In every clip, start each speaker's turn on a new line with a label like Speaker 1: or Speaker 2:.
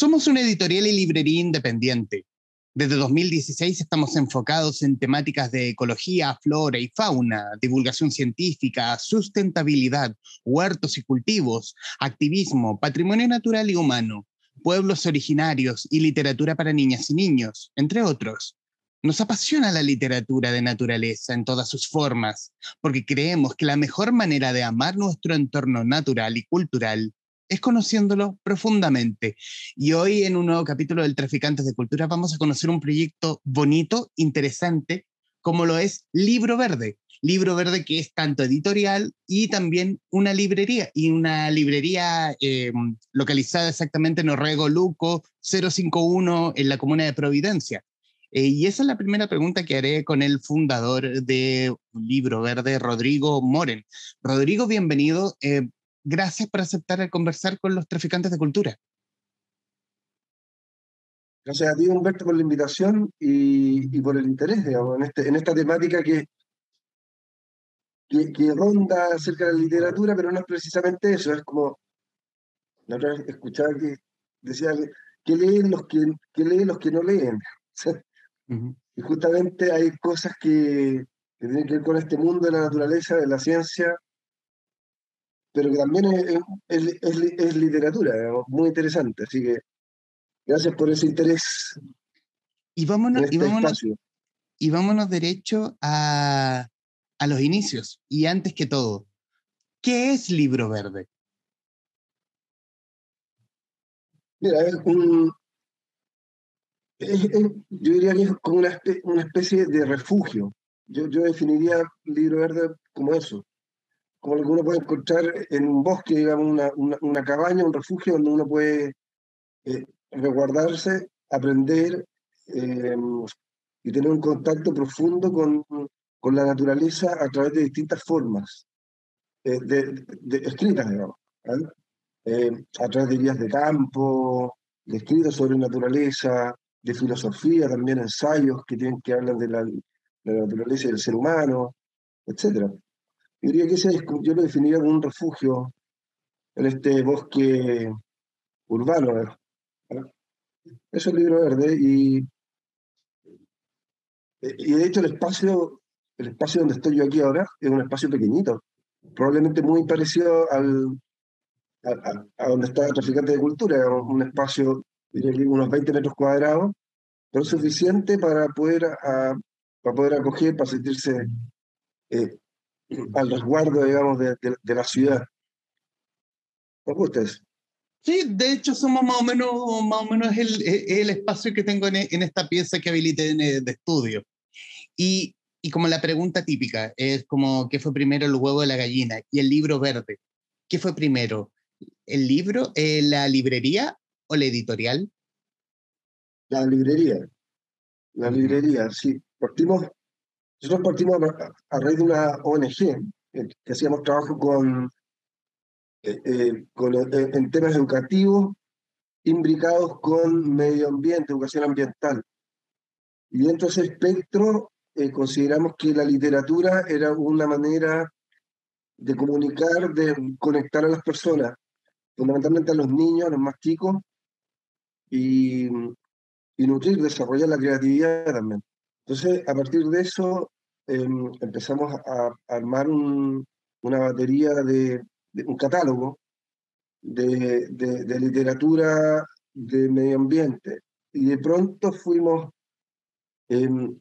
Speaker 1: Somos una editorial y librería independiente. Desde 2016 estamos enfocados en temáticas de ecología, flora y fauna, divulgación científica, sustentabilidad, huertos y cultivos, activismo, patrimonio natural y humano, pueblos originarios y literatura para niñas y niños, entre otros. Nos apasiona la literatura de naturaleza en todas sus formas, porque creemos que la mejor manera de amar nuestro entorno natural y cultural es conociéndolo profundamente. Y hoy en un nuevo capítulo del Traficantes de Cultura vamos a conocer un proyecto bonito, interesante, como lo es Libro Verde. Libro Verde que es tanto editorial y también una librería, y una librería eh, localizada exactamente en Orrego Luco 051 en la comuna de Providencia. Eh, y esa es la primera pregunta que haré con el fundador de Libro Verde, Rodrigo Moren. Rodrigo, bienvenido. Eh, gracias por aceptar el conversar con los traficantes de cultura.
Speaker 2: Gracias a ti, Humberto, por la invitación y, por el interés, digamos, en, este, en esta temática que, que, ronda acerca de la literatura, pero no es precisamente eso, es como, la otra vez escuchaba que decía que, leen los que, que leen los que no leen. Y justamente hay cosas que, que tienen que ver con este mundo de la naturaleza, de la ciencia, pero que también es, es, literatura, muy interesante. Así que gracias por ese interés.
Speaker 1: Y vámonos, y, este y vámonos derecho a, a los inicios. Y antes que todo, ¿qué es Libro Verde?
Speaker 2: Mira, es un, yo diría que es como una, una especie de refugio. Yo, yo definiría Libro Verde como eso como lo que uno puede encontrar en un bosque, digamos, una, una, cabaña, un refugio donde uno puede eh, resguardarse, aprender em, y tener un contacto profundo con, con, la naturaleza a través de distintas formas, eh, de, de, escritas, digamos, em, a través de guías de campo, de escritos sobre naturaleza, de filosofía, también ensayos que tienen que hablar de la, de la naturaleza y del ser humano, etcétera. Yo diría que ese yo lo definiría como un refugio en este bosque urbano. Eso es el libro verde y, y de hecho el espacio, el espacio donde estoy yo aquí ahora es un espacio pequeñito, probablemente muy parecido al, a, donde está el traficante de cultura, un espacio de unos 20 metros cuadrados, pero suficiente para poder, para poder acoger, para sentirse eh, al resguardo, digamos, de, la ciudad. ¿Cómo gusta
Speaker 1: Sí, de hecho somos más o menos, más o menos el, el espacio que tengo en, en, esta pieza que habilité de estudio. Y, y, como la pregunta típica es como, ¿qué fue primero el huevo de la gallina? Y el libro verde, ¿qué fue primero? ¿El libro, eh, la librería o la editorial?
Speaker 2: La librería. La librería, sí. Partimos nosotros partimos a, raíz de una ONG eh, que hacíamos trabajo con, eh, eh, en temas educativos imbricados con medio ambiente, educación ambiental. Y dentro de ese espectro consideramos que la literatura era una manera de comunicar, de conectar a las personas, fundamentalmente a los niños, a los más chicos, y, y nutrir, desarrollar la creatividad también. Entonces, a partir de eso, em, empezamos a, armar una batería de, un catálogo de, de, literatura de medio ambiente. Y de pronto fuimos em,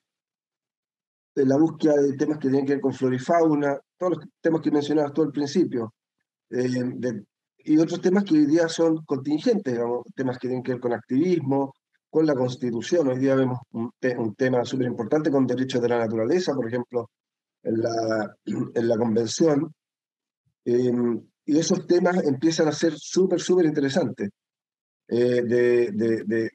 Speaker 2: en la búsqueda de temas que tienen que ver con flora y fauna, todos los temas que mencionabas tú al principio, em, y otros temas que hoy día son contingentes, digamos, temas que tienen que ver con activismo, con la Constitución. Hoy día vemos un, tema súper importante con derechos de la naturaleza, por ejemplo, en la, en la Convención. Em, y esos temas empiezan a ser súper, súper interesantes eh, de, de,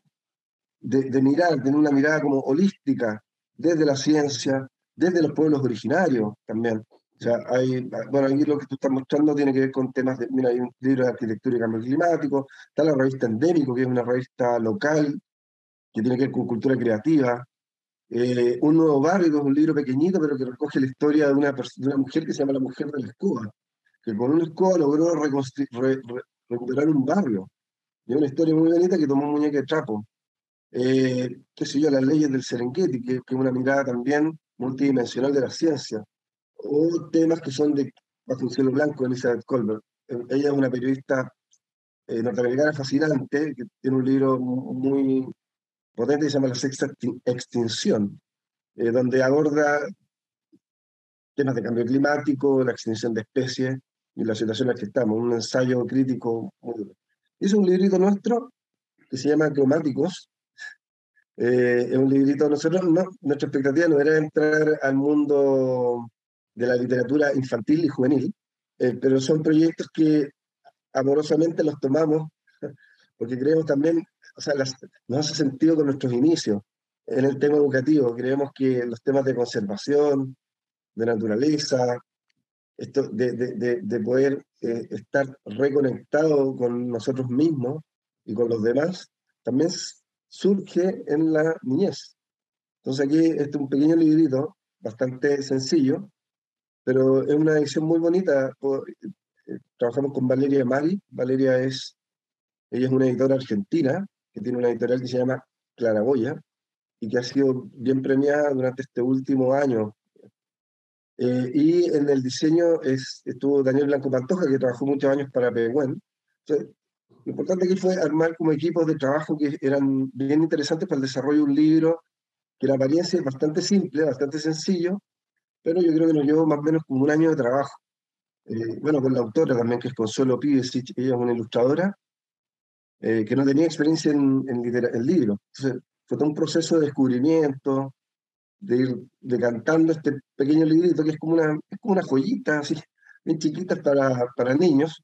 Speaker 2: de, mirar, tener una mirada como holística desde la ciencia, desde los pueblos originarios también. O sea, hay, bueno, aquí lo que tú estás mostrando tiene que ver con temas de, mira, hay un libro de arquitectura y cambio climático, está la revista Endémico, que es una revista local que tiene que ver con cultura creativa. Eh, un nuevo barrio, que es un libro pequeñito, pero que recoge la historia de una, mujer que se llama La Mujer de la Escoba, que con una escoba logró recuperar un barrio. Y una historia muy bonita que tomó un muñeco de trapo. Eh, qué sé las leyes del Serengeti, que, es una mirada también multidimensional de la ciencia. O temas que son de Bajo cielo blanco, Elizabeth Colbert. Eh, ella es una periodista eh, norteamericana fascinante, que tiene un libro muy potente que se llama La Sexta Extinción, eh, donde aborda temas de cambio climático, la extinción de especies y la situación en la que estamos, un ensayo crítico muy duro. Es un librito nuestro que se llama Cromáticos. Eh, es un librito, nosotros, no, nuestra expectativa no era entrar al mundo de la literatura infantil y juvenil, eh, pero son proyectos que amorosamente los tomamos porque creemos también, o sea, las, nos hace sentido con nuestros inicios en el tema educativo. Creemos que los temas de conservación, de naturaleza, esto de, de, de, poder eh, estar reconectado con nosotros mismos y con los demás, también surge en la niñez. Entonces aquí este es un pequeño librito, bastante sencillo, pero es una edición muy bonita. Eh, trabajamos con Valeria Mari. Valeria es, ella es una editora argentina que tiene una editorial que se llama Claraboya y que ha sido bien premiada durante este último año. Eh, y en el diseño es, estuvo Daniel Blanco Pantoja, que trabajó muchos años para Peguen. lo importante aquí fue armar como equipos de trabajo que eran bien interesantes para el desarrollo de un libro que la apariencia es bastante simple, bastante sencillo, pero yo creo que nos llevó más o menos como un año de trabajo. Eh, bueno, con la autora también, que es Consuelo Pívez, ella es una ilustradora, eh, que no tenía experiencia en, en, en libro. Entonces, fue todo un proceso de descubrimiento, de ir decantando este pequeño librito, que es como una, es como una joyita, así, bien chiquita para, para niños,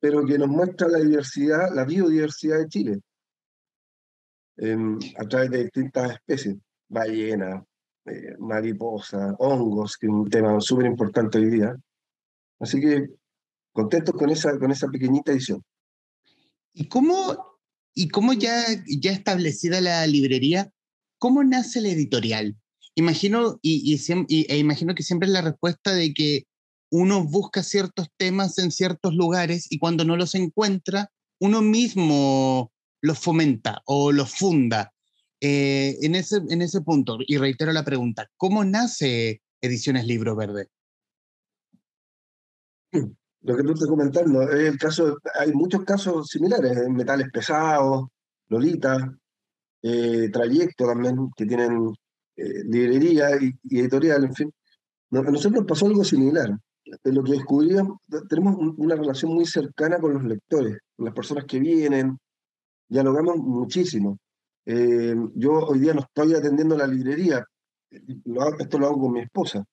Speaker 2: pero que nos muestra la diversidad, la biodiversidad de Chile, a través de distintas especies, ballenas, eh, mariposa, hongos, que es un tema súper importante hoy día. Así que contentos con esa, con esa pequeñita edición.
Speaker 1: ¿Y cómo, y cómo ya, ya establecida la librería, cómo nace la editorial? Imagino, y, y, e imagino que siempre es la respuesta de que uno busca ciertos temas en ciertos lugares y cuando no los encuentra, uno mismo los fomenta o los funda. Eh, en, ese, en ese punto, y reitero la pregunta, ¿cómo nace Ediciones Libro Verde?
Speaker 2: Lo que tú estás comentando, es el caso, hay muchos casos similares, en metales pesados, Lolita, eh, Trayecto también, que tienen eh, librería y, editorial, en fin. a nosotros nos pasó algo similar. lo que descubrimos, tenemos una relación muy cercana con los lectores, con las personas que vienen, dialogamos muchísimo. Eh, yo hoy día no estoy atendiendo la librería, esto lo hago con mi esposa.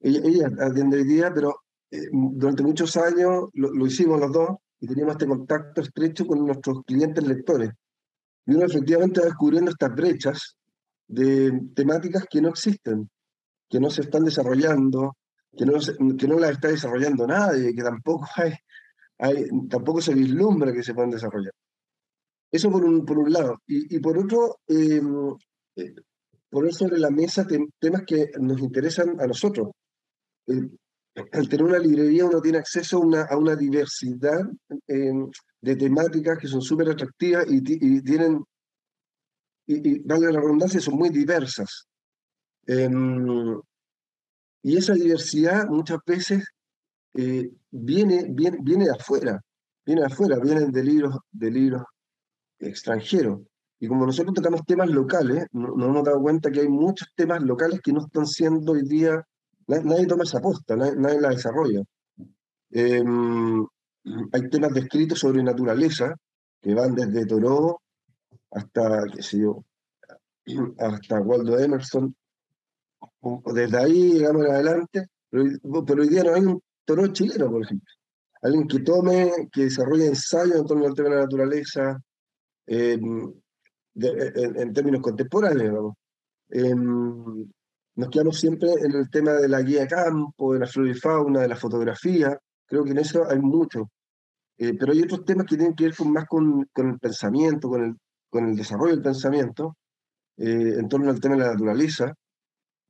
Speaker 2: Ella, ella atiende hoy día, pero eh, durante muchos años lo, hicimos los dos y teníamos este contacto estrecho con nuestros clientes lectores. Y uno efectivamente va descubriendo estas brechas de temáticas que no existen, que no se están desarrollando, que no, que no las está desarrollando nadie, que tampoco hay, hay, tampoco se vislumbra que se puedan desarrollar. Eso por un, por un lado. Y, por otro, em, eh, poner sobre la mesa temas que nos interesan a nosotros. Al tener una librería uno tiene acceso a una, diversidad em, de temáticas que son súper atractivas y, tienen, y, y la redundancia, son muy diversas. Em, y esa diversidad muchas veces eh, viene, viene, viene de afuera, viene de afuera, vienen de libros, de libros extranjero. Y como nosotros tocamos temas locales, nos hemos dado cuenta que hay muchos temas locales que no están siendo hoy día, nadie, toma esa aposta, nadie, la desarrolla. Em, hay temas descritos sobre naturaleza que van desde Toro hasta, qué sé yo, hasta Waldo Emerson. Desde ahí, digamos, en adelante, pero, pero hoy día no hay un Toro chileno, por ejemplo. Alguien que tome, que desarrolle ensayos en torno al tema de la naturaleza, en, términos contemporáneos. Nos quedamos siempre en el tema de la guía de campo, de la flora y fauna, de la fotografía. Creo que en eso hay mucho. Eh, pero hay otros temas que tienen que ver con, más con, con el pensamiento, con el, con el desarrollo del pensamiento, eh, en torno al tema de la naturaleza,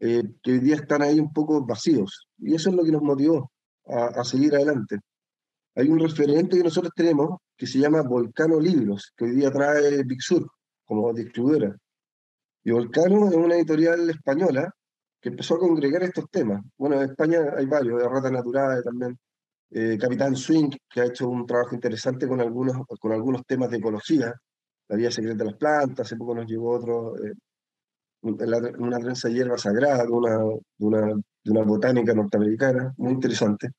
Speaker 2: eh, que hoy día están ahí un poco vacíos. Y eso es lo que nos motivó a, a seguir adelante. hay un referente que nosotros tenemos que se llama Volcano Libros, que hoy día trae Big Sur como distribuidora. Y Volcano es una editorial española que empezó a congregar estos temas. Bueno, en España hay varios, de Rata Natural también. Eh, Capitán Swing, que ha hecho un trabajo interesante con algunos, con algunos temas de ecología, la vida secreta de las plantas, hace poco nos llegó otro, eh, una trenza de hierba sagrada de una, de una, de una botánica norteamericana, muy interesante.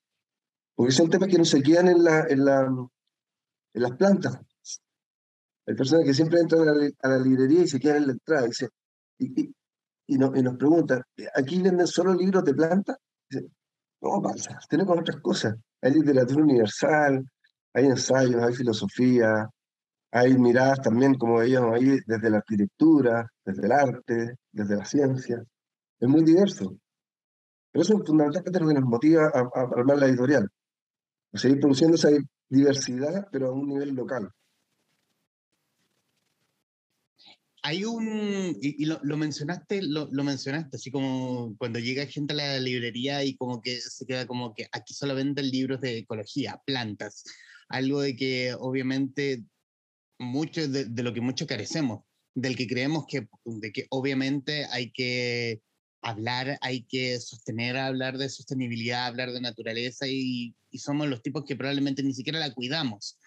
Speaker 2: Porque son temas que no se quedan en, la, en, la, en las plantas. Hay personas que siempre entran a la, librería y se quedan en la entrada y, y, y, nos, y nos preguntan, ¿aquí venden solo libros de plantas? No pasa, tenemos otras cosas. Hay literatura universal, hay ensayos, hay filosofía, hay miradas también, como veíamos ahí, desde la arquitectura, desde el arte, desde la ciencia. Es muy diverso. Pero eso es fundamentalmente lo que nos motiva a, a armar la editorial seguir produciendo esa diversidad, pero a un nivel local.
Speaker 1: Hay un, y, lo, mencionaste, lo, mencionaste, así como cuando llega gente a la librería y como que se queda como que aquí solo venden libros de ecología, plantas, algo de que obviamente mucho de, de lo que mucho carecemos, del que creemos que, de que obviamente hay que hablar, hay que sostener, hablar de sostenibilidad, hablar de naturaleza y, somos los tipos que probablemente ni siquiera la cuidamos.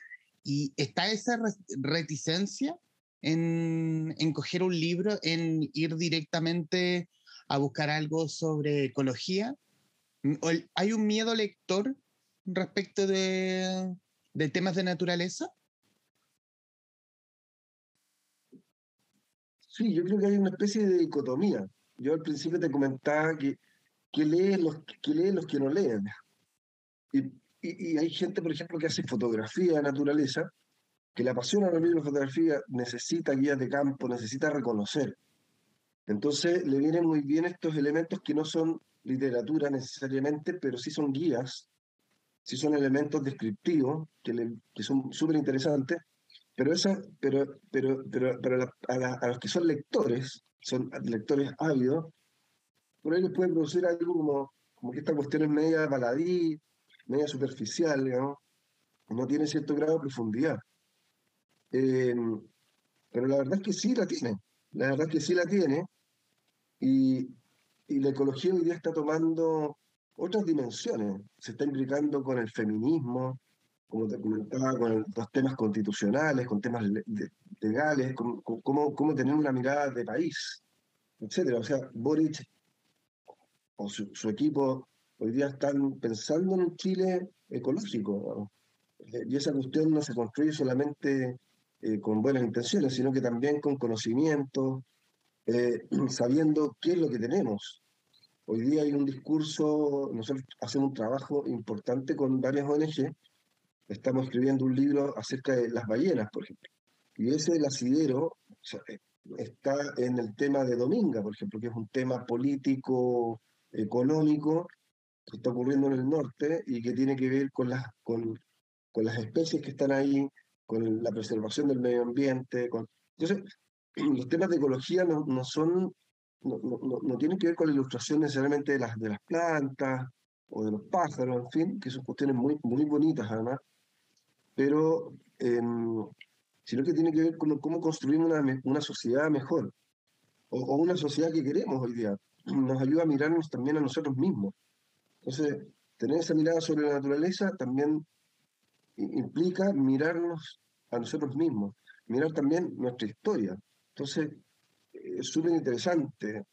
Speaker 1: Y está esa reticencia en, coger un libro, en ir directamente a buscar algo sobre ecología. Mm, ¿Hay un miedo lector respecto de, de temas de naturaleza?
Speaker 2: Sí, yo creo que hay una especie de dicotomía yo al principio te comentaba que, que, leen, los, que leen los que no leen. Y, y, hay gente, por ejemplo, que hace fotografía de naturaleza, que le apasiona la misma fotografía, necesita guías de campo, necesita reconocer. Entonces le vienen muy bien estos elementos que no son literatura necesariamente, pero sí son guías, sí son elementos descriptivos que, le, que son súper interesantes, pero, esa, pero, pero, pero, a, los que son lectores, son lectores ávidos, por ahí les puede producir algo como, como que esta cuestión es media baladí, media superficial, digamos, no tiene cierto grado de profundidad. Eh, pero la verdad es que sí la tiene, la verdad es que sí la tiene, y, y la ecología hoy día está tomando otras dimensiones, se está implicando con el feminismo, como te comentaba, con los temas constitucionales, con temas legales, con, cómo, cómo, tener una mirada de país, etcétera. O sea, Boric o su, equipo hoy día están pensando en un Chile ecológico. Y esa cuestión no se construye solamente eh, con buenas intenciones, sino que también con conocimiento, eh, sabiendo qué es lo que tenemos. Hoy día hay un discurso, nosotros hacemos un trabajo importante con varias ONG estamos escribiendo un libro acerca de las ballenas, por ejemplo. Y ese del asidero eh, está en el tema de Dominga, por ejemplo, que es un tema político, económico, que está ocurriendo en el norte y que tiene que ver con las, con, con las especies que están ahí, con la preservación del medio ambiente. Con... Entonces, los temas de ecología no, no son, no, no, no, tienen que ver con la ilustración necesariamente de las, de las plantas o de los pájaros, en fin, que son cuestiones muy, muy bonitas además, pero em, sino que tiene que ver con cómo construir una, una sociedad mejor o, una sociedad que queremos hoy día. Nos ayuda a mirarnos también a nosotros mismos. Entonces, tener esa mirada sobre la naturaleza también implica mirarnos a nosotros mismos, mirar también nuestra historia. Entonces, es súper interesante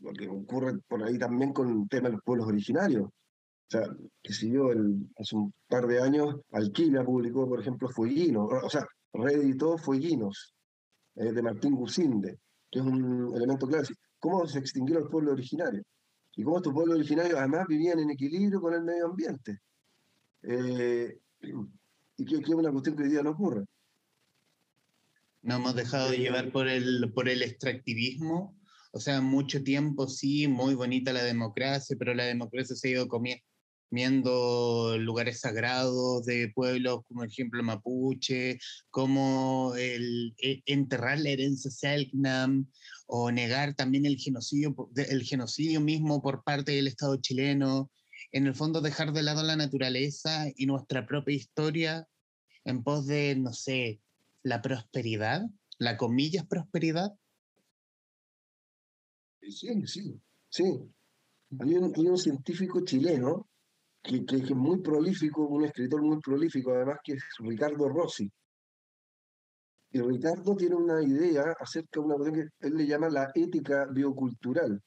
Speaker 2: lo que ocurre por ahí también con el tema de los pueblos originarios. O sea, que si yo hace un par de años, Alquila publicó, por ejemplo, Fueguinos, o sea, reeditó Fueguinos, eh, de Martín Gusinde, que es un elemento clave. ¿Cómo se extinguió el pueblo originario? Y cómo estos pueblos originarios además vivían en equilibrio con el medio ambiente. Eh, y que, es una cuestión que hoy día no ocurre.
Speaker 1: Nos hemos dejado de llevar por el, por el extractivismo. O sea, mucho tiempo sí, muy bonita la democracia, pero la democracia se ha ido comiendo lugares sagrados de pueblos como el ejemplo mapuche, como el, e, enterrar la herencia Selknam o negar también el genocidio, el genocidio mismo por parte del Estado chileno. En el fondo dejar de lado la naturaleza y nuestra propia historia en pos de, no sé, la prosperidad, la comillas prosperidad.
Speaker 2: Sí, sí, sí. Hay un, científico chileno que, que, es muy prolífico, un escritor muy prolífico, además que es Ricardo Rossi. Y Ricardo tiene una idea acerca de una cosa que él le llama la ética biocultural.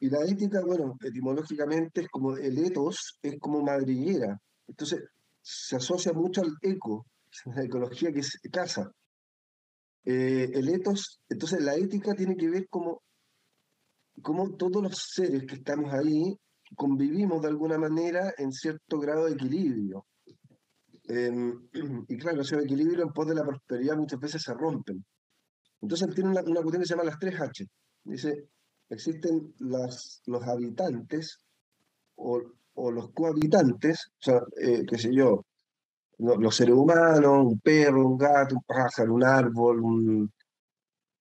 Speaker 2: Y la ética, bueno, etimológicamente es como el ethos, es como madriguera. Entonces, se asocia mucho al eco, la ecología que es casa. Eh, el ethos, entonces la ética tiene que ver como, como todos los seres que estamos ahí convivimos de alguna manera en cierto grado de equilibrio. Em, y claro, ese equilibrio en pos de la prosperidad muchas veces se rompen. Entonces tiene una, una cuestión que se llama las tres H. Dice, existen las, los habitantes o, o los cohabitantes, o sea, eh, qué sé yo, los seres humanos, un perro, un gato, un pájaro, un árbol, un,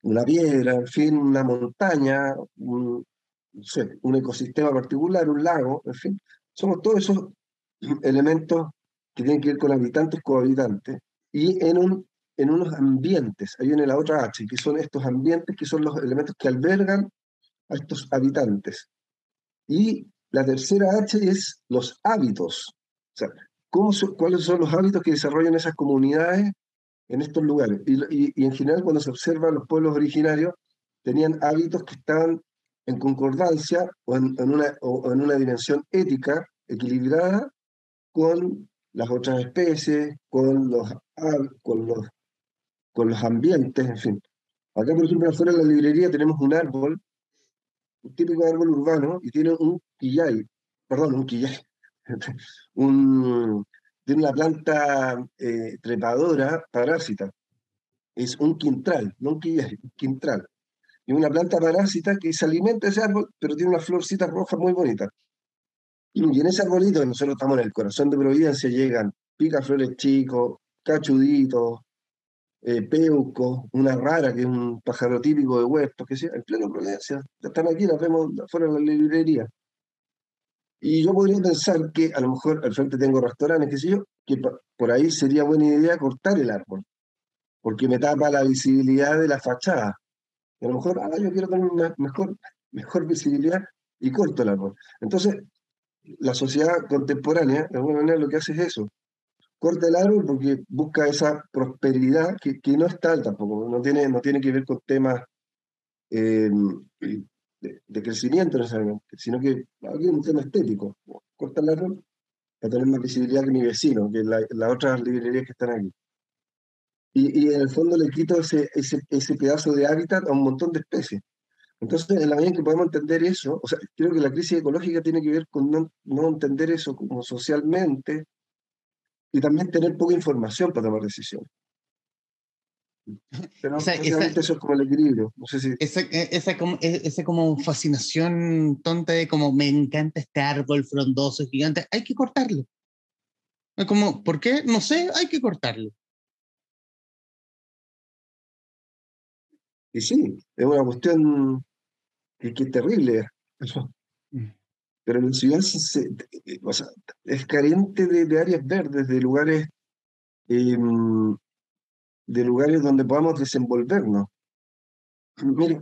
Speaker 2: una piedra, en fin, una montaña, un, sé, un ecosistema particular, un lago, en fin, somos todos esos elementos que tienen que ver con habitantes, cohabitantes, y en, un, en unos ambientes, ahí viene la otra H, que son estos ambientes que son los elementos que albergan a estos habitantes. Y la tercera H es los hábitos. O sea, ¿cómo ¿cuáles son los hábitos que desarrollan esas comunidades en estos lugares? Y, en general, cuando se observan los pueblos originarios, tenían hábitos que estaban en concordancia o en, una, o en una dimensión ética equilibrada con las otras especies, con los, con los, con los ambientes, en fin. Acá, por ejemplo, afuera de la librería tenemos un árbol un típico árbol urbano y tiene un quillay, perdón, un quillay, tiene una planta eh, trepadora parásita. Es un quintral, no un quillay, un quintral. Y una planta parásita que se alimenta ese árbol, pero tiene una florcita roja muy bonita. Y en ese arbolito, nosotros estamos en el corazón de Providencia, llegan picaflores chicos, cachuditos, eh, peuco, una rara, que es un pájaro típico de huertos, que sea, en pleno Providencia. Están aquí, las vemos fuera de la librería. Y yo podría pensar que a lo mejor al frente tengo restaurantes, qué sé yo, que por ahí sería buena idea cortar el árbol, porque me tapa la visibilidad de la fachada. Y a lo mejor, ah, yo quiero tener una mejor, mejor visibilidad y corto el árbol. Entonces, la sociedad contemporánea, de alguna manera, lo que hace es eso, corta el árbol porque busca esa prosperidad que, que no es tal tampoco, no tiene, no tiene que ver con temas eh, de, crecimiento necesariamente, sino que aquí es un tema estético. Corta el árbol para tener más visibilidad que mi vecino, que las la otras librerías que están aquí. Y, y, en el fondo le quito ese, ese, ese pedazo de hábitat a un montón de especies. Entonces, en la medida en que podemos entender eso, o sea, creo que la crisis ecológica tiene que ver con no, no entender eso como socialmente, y también tener poca información para tomar decisiones. Pero eso es como el equilibrio. No sé si...
Speaker 1: esa, e, esa, como, e, esa como fascinación tonta de como me encanta este árbol frondoso, gigante, hay que cortarlo. Es como, ¿por qué? No sé, hay que cortarlo.
Speaker 2: Y sí, es una cuestión que, que es terrible. Mm pero la ciudad es carente de, áreas verdes, de lugares, em, de lugares donde podamos desenvolvernos. Mire,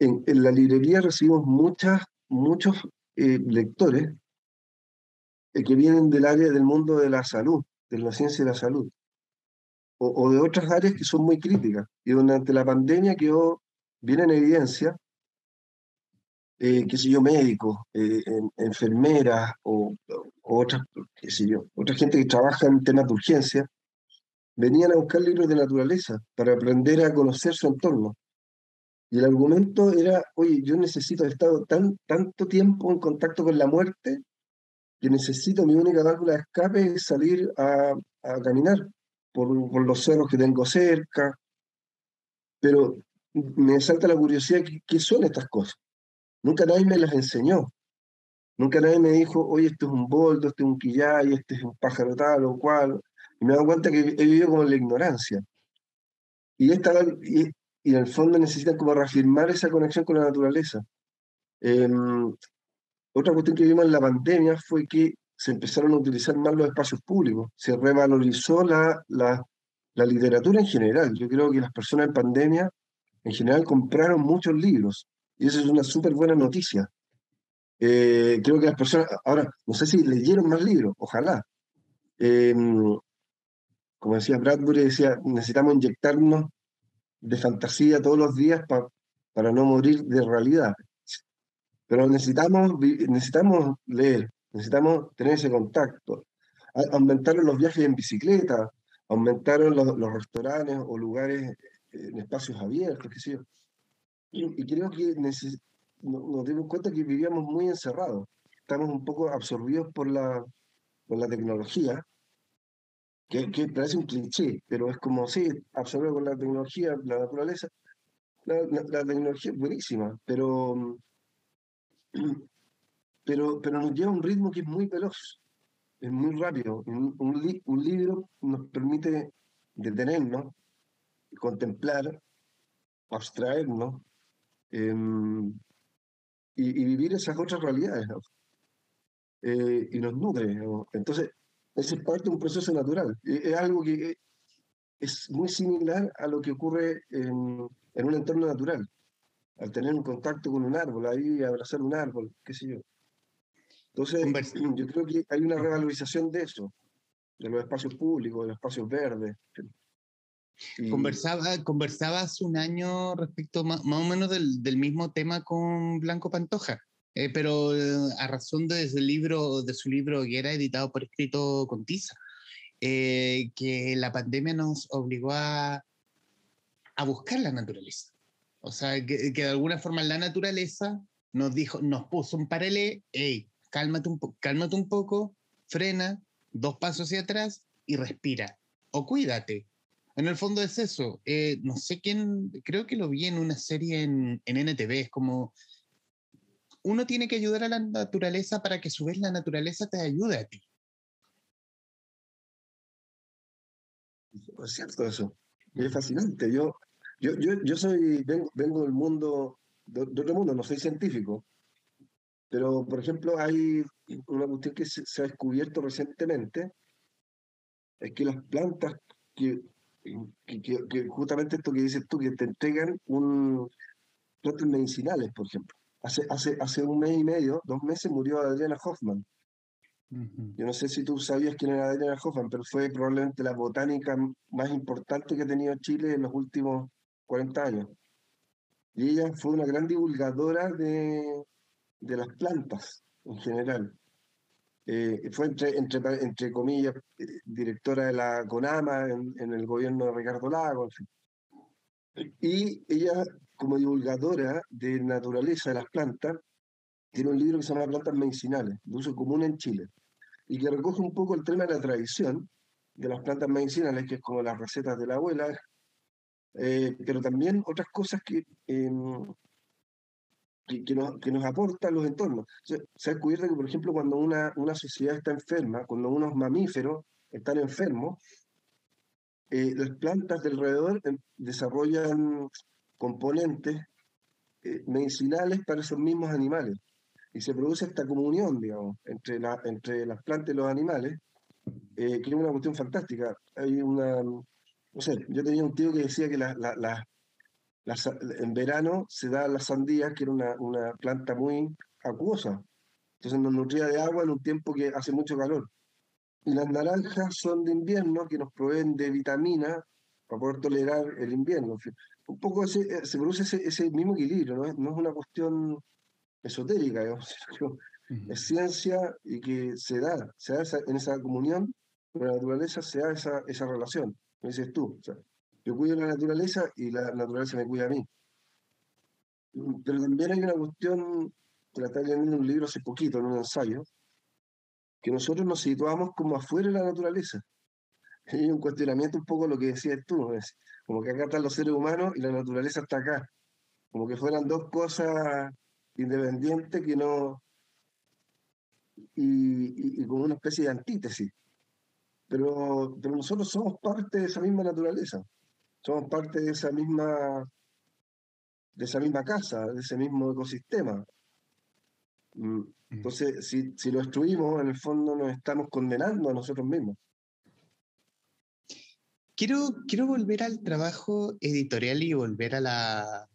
Speaker 2: en, la librería recibimos muchas, muchos eh, lectores eh, que vienen del área del mundo de la salud, de la ciencia de la salud, o, o de otras áreas que son muy críticas. Y durante la pandemia quedó bien en evidencia eh, qué sé yo, médicos, eh, enfermeras o, otras, qué sé yo, otra gente que trabaja en temas de urgencia, venían a buscar libros de naturaleza para aprender a conocer su entorno. Y el argumento era, oye, yo necesito, he estado tan, tanto tiempo en contacto con la muerte que necesito, mi única válvula de escape es salir a, a caminar por, por, los cerros que tengo cerca. Pero me salta la curiosidad, qué son estas cosas? Nunca nadie me las enseñó. Nunca nadie me dijo, oye, esto es un boldo, este es un quillay, este es un pájaro tal o cual. Y me he dado cuenta que he vivido como en la ignorancia. Y, esta, y, en el fondo necesitan como reafirmar esa conexión con la naturaleza. Em, otra cuestión que vimos en la pandemia fue que se empezaron a utilizar más los espacios públicos, se revalorizó la, la, la literatura en general. Yo creo que las personas en pandemia en general compraron muchos libros y eso es una súper buena noticia. Eh, creo que las personas, ahora, no sé si leyeron más libros, ojalá. Em, como decía Bradbury, decía, necesitamos inyectarnos de fantasía todos los días para no morir de realidad. Pero necesitamos, necesitamos leer, necesitamos tener ese contacto. Aumentaron los viajes en bicicleta, aumentaron los, restaurantes o lugares en espacios abiertos, qué sé yo. Y, creo que nos dimos cuenta que vivíamos muy encerrados. Estamos un poco absorbidos por la, por la tecnología, que, que, parece un cliché, pero es como, sí, absorbido por la tecnología, la naturaleza. La, la, tecnología es buenísima, pero, pero, pero nos lleva a un ritmo que es muy veloz, es muy rápido. Un, un, un libro nos permite detenernos, contemplar, abstraernos em, y, vivir esas otras realidades. Eh, y nos nutre. Entonces, ese es parte de un proceso natural. Es algo que es muy similar a lo que ocurre en, en un entorno natural. Al tener un contacto con un árbol, ahí abrazar un árbol, qué sé yo. Entonces, yo creo que hay una revalorización de eso, de los espacios públicos, de los espacios verdes.
Speaker 1: Conversaba, conversaba hace un año respecto más, o menos del, del, mismo tema con Blanco Pantoja, eh, pero eh, a razón de, ese libro, de su libro que era editado por escrito con Tiza, eh, que la pandemia nos obligó a, buscar la naturaleza. O sea, que, que, de alguna forma la naturaleza nos dijo, nos puso un paralelo, hey, cálmate un, cálmate un poco, frena, dos pasos hacia atrás y respira. O cuídate, en el fondo es eso. Eh, no sé quién, creo que lo vi en una serie en, en, NTV. Es como uno tiene que ayudar a la naturaleza para que a su vez la naturaleza te ayude a ti.
Speaker 2: Es cierto eso. Es fascinante. Yo, yo, yo, yo soy, vengo, vengo del mundo, de, de, otro mundo, no soy científico. Pero, por ejemplo, hay una cuestión que se, se ha descubierto recientemente, es que las plantas que que, justamente esto que dices tú, que te entregan un plantas medicinales, por ejemplo. Hace, hace, hace un mes y medio, dos meses, murió Adriana Hoffman. Yo no sé si tú sabías quién era Adriana Hoffman, pero fue probablemente la botánica más importante que ha tenido Chile en los últimos 40 años. Y ella fue una gran divulgadora de, de las plantas en general. Eh, fue entre, entre, entre comillas eh, directora de la CONAMA en, el gobierno de Ricardo Lago, Y ella, como divulgadora de naturaleza de las plantas, tiene un libro que se llama Plantas Medicinales, de uso común en Chile, y que recoge un poco el tema de la tradición de las plantas medicinales, que es como las recetas de la abuela, eh, pero también otras cosas que, em, que, nos, que nos aporta los entornos. Se, se, ha descubierto que, por ejemplo, cuando una, una sociedad está enferma, cuando unos mamíferos están enfermos, eh, las plantas de alrededor eh, desarrollan componentes eh, medicinales para esos mismos animales. Y se produce esta comunión, digamos, entre, la, entre las plantas y los animales, que es una cuestión fantástica. Hay una, no sé, yo tenía un tío que decía que las la, la, en verano se da la sandía, que era una, una planta muy acuosa. Entonces nos nutría de agua en un tiempo que hace mucho calor. Y las naranjas son de invierno, que nos proveen de vitamina para poder tolerar el invierno. Un poco ese, eh, se produce ese, ese, mismo equilibrio, ¿no? no es una cuestión esotérica, digamos, es ciencia y que se da, se da esa, en esa comunión con la naturaleza, se da esa, esa relación, me dices tú. O sea, yo cuido la naturaleza y la naturaleza me cuida a mí. Pero también hay una cuestión que la leyendo en un libro hace poquito, en un ensayo, que nosotros nos situamos como afuera de la naturaleza. Hay un cuestionamiento un poco lo que decías tú, como que acá están los seres humanos y la naturaleza está acá, como que fueran dos cosas independientes que no... y, y como una especie de antítesis. Pero, pero nosotros somos parte de esa misma naturaleza somos parte de esa misma, de esa misma casa, de ese mismo ecosistema. Mm, Entonces, si, si lo destruimos, en el fondo nos estamos condenando a nosotros mismos.
Speaker 1: Quiero, quiero volver al trabajo editorial y volver a la,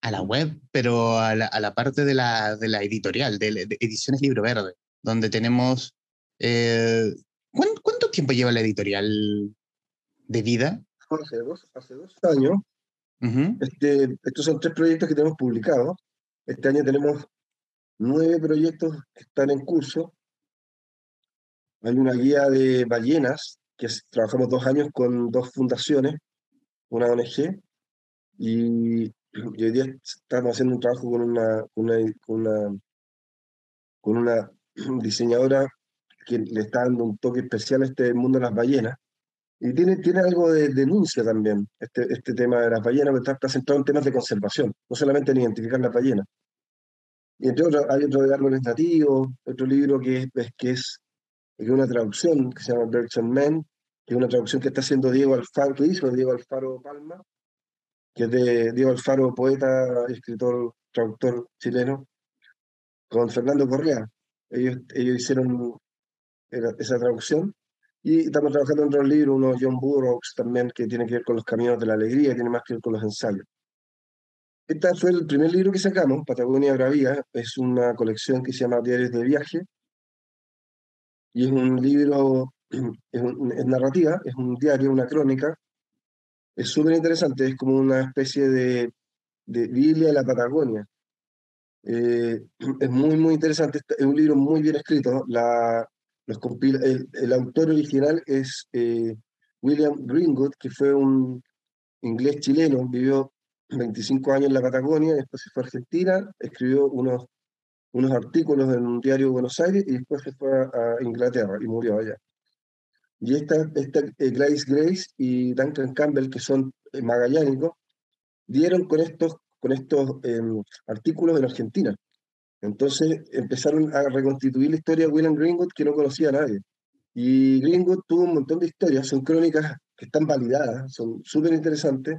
Speaker 1: a la web, pero a la, a la parte de la, de la editorial, de, de, Ediciones Libro Verde, donde tenemos... Eh, ¿cuánto, ¿Cuánto tiempo lleva la editorial de vida?
Speaker 2: Hace dos, hace dos años. Uh -huh. este, estos son tres proyectos que tenemos publicados. Este año tenemos nueve proyectos que están en curso. Hay una guía de ballenas, que es, trabajamos dos años con dos fundaciones, una ONG, y, y, hoy día estamos haciendo un trabajo con una, una, una, con una diseñadora que le está dando un toque especial a este mundo de las ballenas. Y tiene, tiene algo de denuncia también, este, este tema de las ballenas, porque está, centrado en temas de conservación, no solamente en identificar las ballenas. Y entre otros, hay otro de árboles nativos, otro libro que es, que es, que una traducción que se llama Birds and Men, que es una traducción que está haciendo Diego Alfaro, que hizo Diego Alfaro Palma, que es de Diego Alfaro, poeta, escritor, traductor chileno, con Fernando Correa. Ellos, ellos hicieron esa traducción. Y estamos trabajando en otros libros, uno John Burroughs también, que tiene que ver con los caminos de la alegría, tiene más que ver con los ensayos. Este fue el primer libro que sacamos, Patagonia Bravía, es una colección que se llama Diarios de Viaje, y es un libro, es, un, es narrativa, es un diario, una crónica, es súper interesante, es como una especie de, de Biblia de la Patagonia. Eh, es muy, muy interesante, es un libro muy bien escrito, la, los compila, el, el, autor original es eh, William Greenwood, que fue un inglés chileno, vivió 25 años en la Patagonia, después se fue a Argentina, escribió unos, unos artículos en un diario de Buenos Aires y después se fue a, a Inglaterra y murió allá. Y esta, esta eh, Grace Grace y Duncan Campbell, que son eh, magallánicos, dieron con estos, con estos eh, artículos en Argentina. Entonces empezaron a reconstituir la historia de William Greenwood que no conocía a nadie. Y Greenwood tuvo un montón de historias, son crónicas que están validadas, son súper interesantes.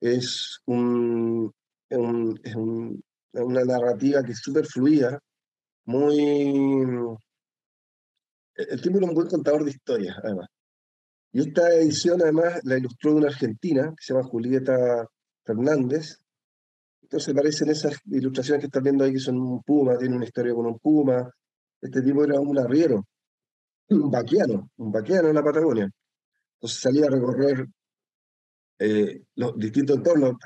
Speaker 2: Es, un, un, es un, una narrativa que es súper fluida, muy... El tipo era un buen contador de historias, además. Y esta edición, además, la ilustró una argentina que se llama Julieta Fernández, entonces parecen esas ilustraciones que están viendo ahí que son un puma, tiene una historia con un puma. Este tipo era un arriero, un vaquiano, un vaquiano en la Patagonia. Entonces salía a recorrer eh, los distintos entornos.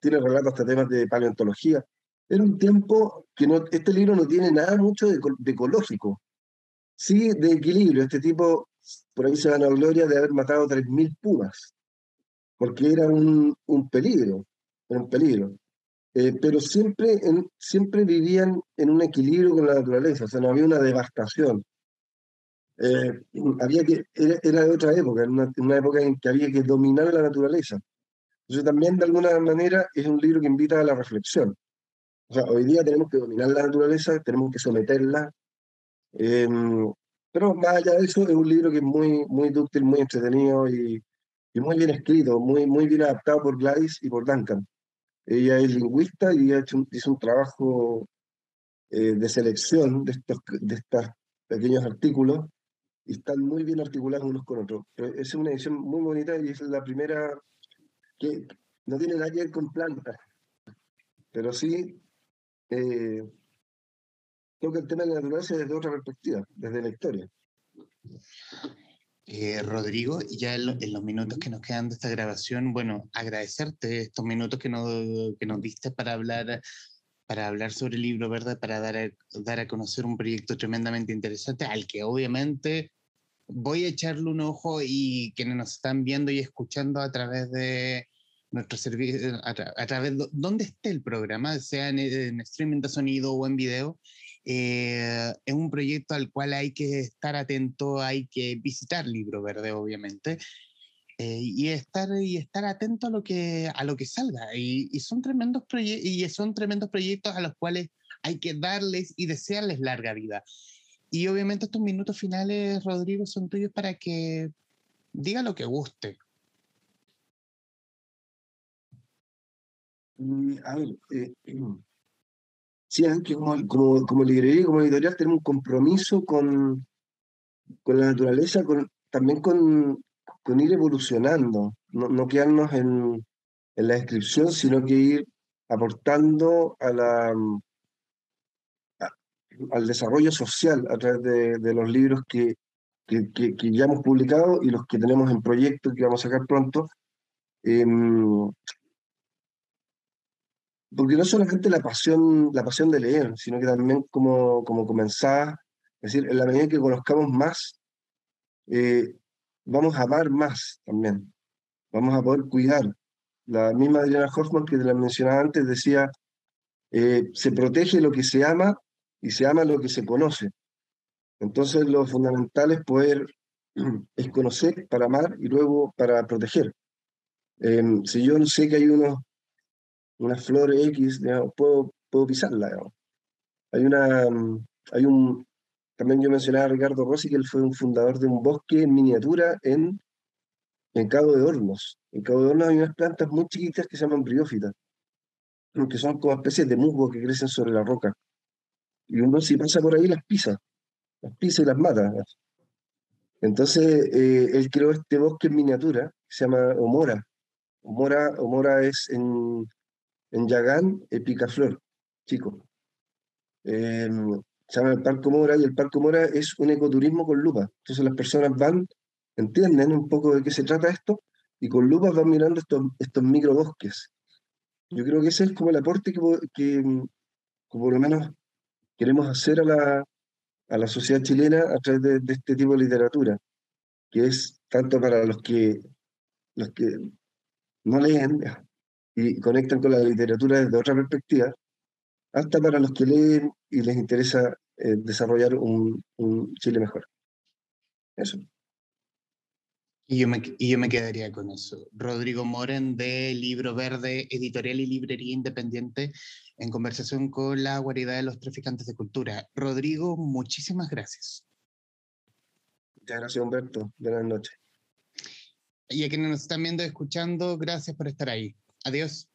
Speaker 2: Tiene relatos hasta temas de paleontología. Era un tiempo que no, este libro no tiene nada mucho de, de ecológico. Sí, de equilibrio. Este tipo, por ahí se van a gloria de haber matado 3.000 pumas, porque era un, un peligro era un peligro. Eh, pero siempre, en, siempre vivían en un equilibrio con la naturaleza, o sea, no había una devastación. Eh, había que, era, era, de otra época, en una, una, época en que había que dominar la naturaleza. Entonces también de alguna manera es un libro que invita a la reflexión. O sea, hoy día tenemos que dominar la naturaleza, tenemos que someterla. Eh, pero más allá de eso, es un libro que es muy, muy dúctil, muy entretenido y, y muy bien escrito, muy, muy bien adaptado por Gladys y por Duncan. Ella es lingüista y ha un, hizo un trabajo eh, de selección de estos, de pequeños artículos y están muy bien articulados unos con otros. Es una edición muy bonita y es la primera que no tiene nada que ver con plantas, pero sí eh, creo que el tema de la naturaleza es desde otra perspectiva, desde la historia.
Speaker 1: Eh, Rodrigo, ya en, en, los minutos que nos quedan de esta grabación, bueno, agradecerte estos minutos que nos, que nos diste para hablar, para hablar sobre el libro verde, para dar a, dar a conocer un proyecto tremendamente interesante al que obviamente voy a echarle un ojo y quienes nos están viendo y escuchando a través de nuestro servicio, a, tra a, través de donde esté el programa, sea en, en streaming de sonido o en video, eh, es un proyecto al cual hay que estar atento, hay que visitar Libro Verde, obviamente, eh, y, estar, y estar atento a lo que, a lo que salga. Y, y son, tremendos y son tremendos proyectos a los cuales hay que darles y desearles larga vida. Y obviamente estos minutos finales, Rodrigo, son tuyos para que diga lo que guste.
Speaker 2: Mm, a ver, eh, sí, que como, como, como librería, como editorial, tenemos un compromiso con, con la naturaleza, con, también con, con ir evolucionando, no, no quedarnos en, en, la descripción, sino que ir aportando a la, al desarrollo social a través de, de los libros que, que, que, ya hemos publicado y los que tenemos en proyecto que vamos a sacar pronto. Eh, porque no solamente la pasión, la pasión de leer, sino que también como, como comenzar, es decir, en la medida que conozcamos más, eh, vamos a amar más también, vamos a poder cuidar. La misma Adriana Hoffman que te la mencionaba antes decía, eh, se protege lo que se ama y se ama lo que se conoce. Entonces lo fundamental es poder, es conocer para amar y luego para proteger. Eh, si yo sé que hay unos una flor X, puedo, puedo pisarla. Hay una, mm, hay un, también yo mencionaba a Ricardo Rossi, que él fue un fundador de un bosque en miniatura en, en Cabo de Hornos. En Cabo de Hornos hay unas plantas muy chiquitas que se llaman briófitas, que son como especies de musgo que crecen sobre la roca. Y uno si pasa por ahí las pisa, las pisa y las mata. Entonces, eh, él creó este bosque en miniatura, que se llama Omora. Omora, Omora es en, en Yagán, el Picaflor, chico. Em, se llama el Parque Mora y el Parque Mora es un ecoturismo con lupa. Entonces las personas van, entienden un poco de qué se trata esto y con lupa van mirando estos, estos microbosques. Yo creo que ese es como el aporte que, que, por lo menos queremos hacer a la, a la sociedad chilena a través de, de, este tipo de literatura, que es tanto para los que, los que no leen, y conectan con la literatura desde otra perspectiva, hasta para los que leen y les interesa eh, desarrollar un, un, Chile mejor. Eso.
Speaker 1: Y yo, me, y yo me quedaría con eso. Rodrigo Moren de Libro Verde, Editorial y Librería Independiente, en conversación con la guarida de los traficantes de cultura. Rodrigo, muchísimas gracias.
Speaker 2: Muchas gracias, Humberto. Buenas noches.
Speaker 1: Y a quienes nos están viendo y escuchando, gracias por estar ahí. Adiós.